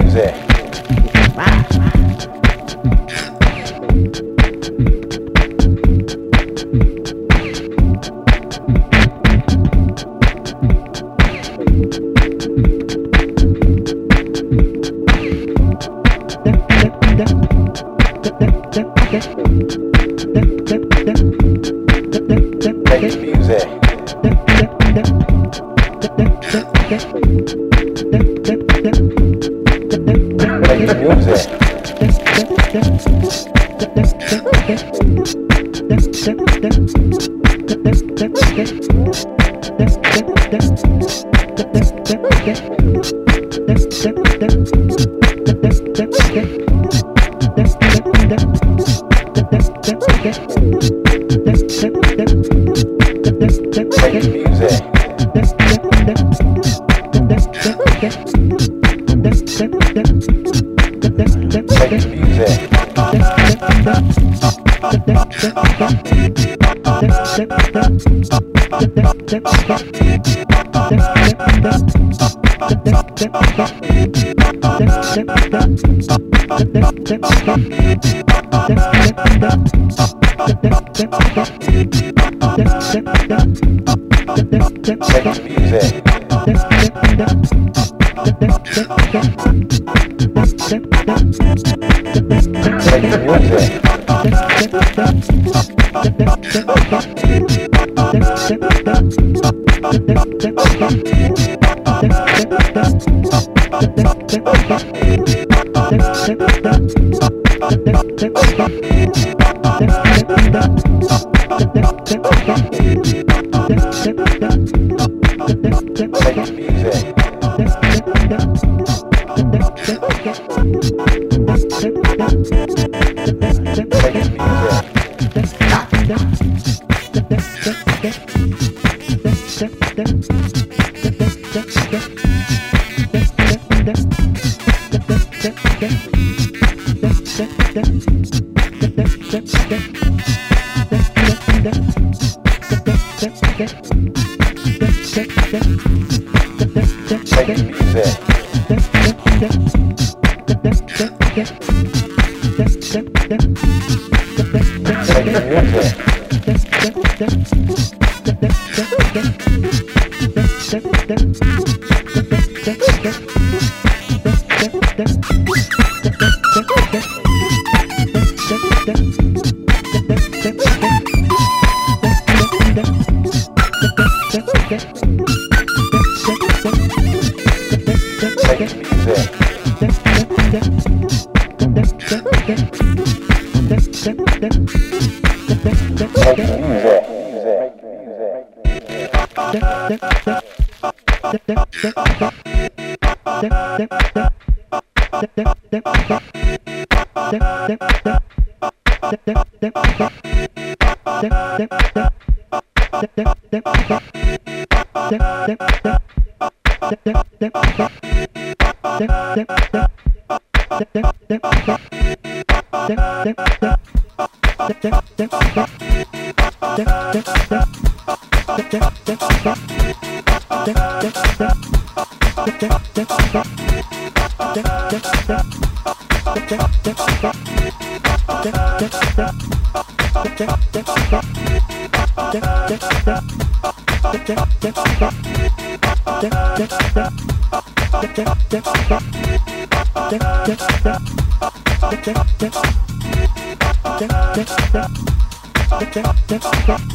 Music. Yeah.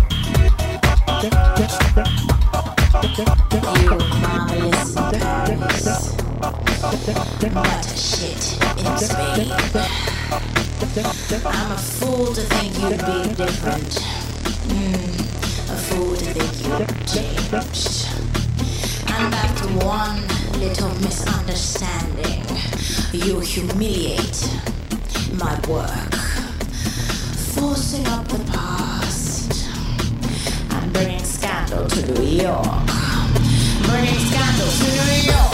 What it's me. I'm a fool to think you'd be different. Mm, a fool to think you'd change. I'm one little misunderstanding. You humiliate my work, forcing up the past. and bringing scandal to New York. Bringing scandal to New York.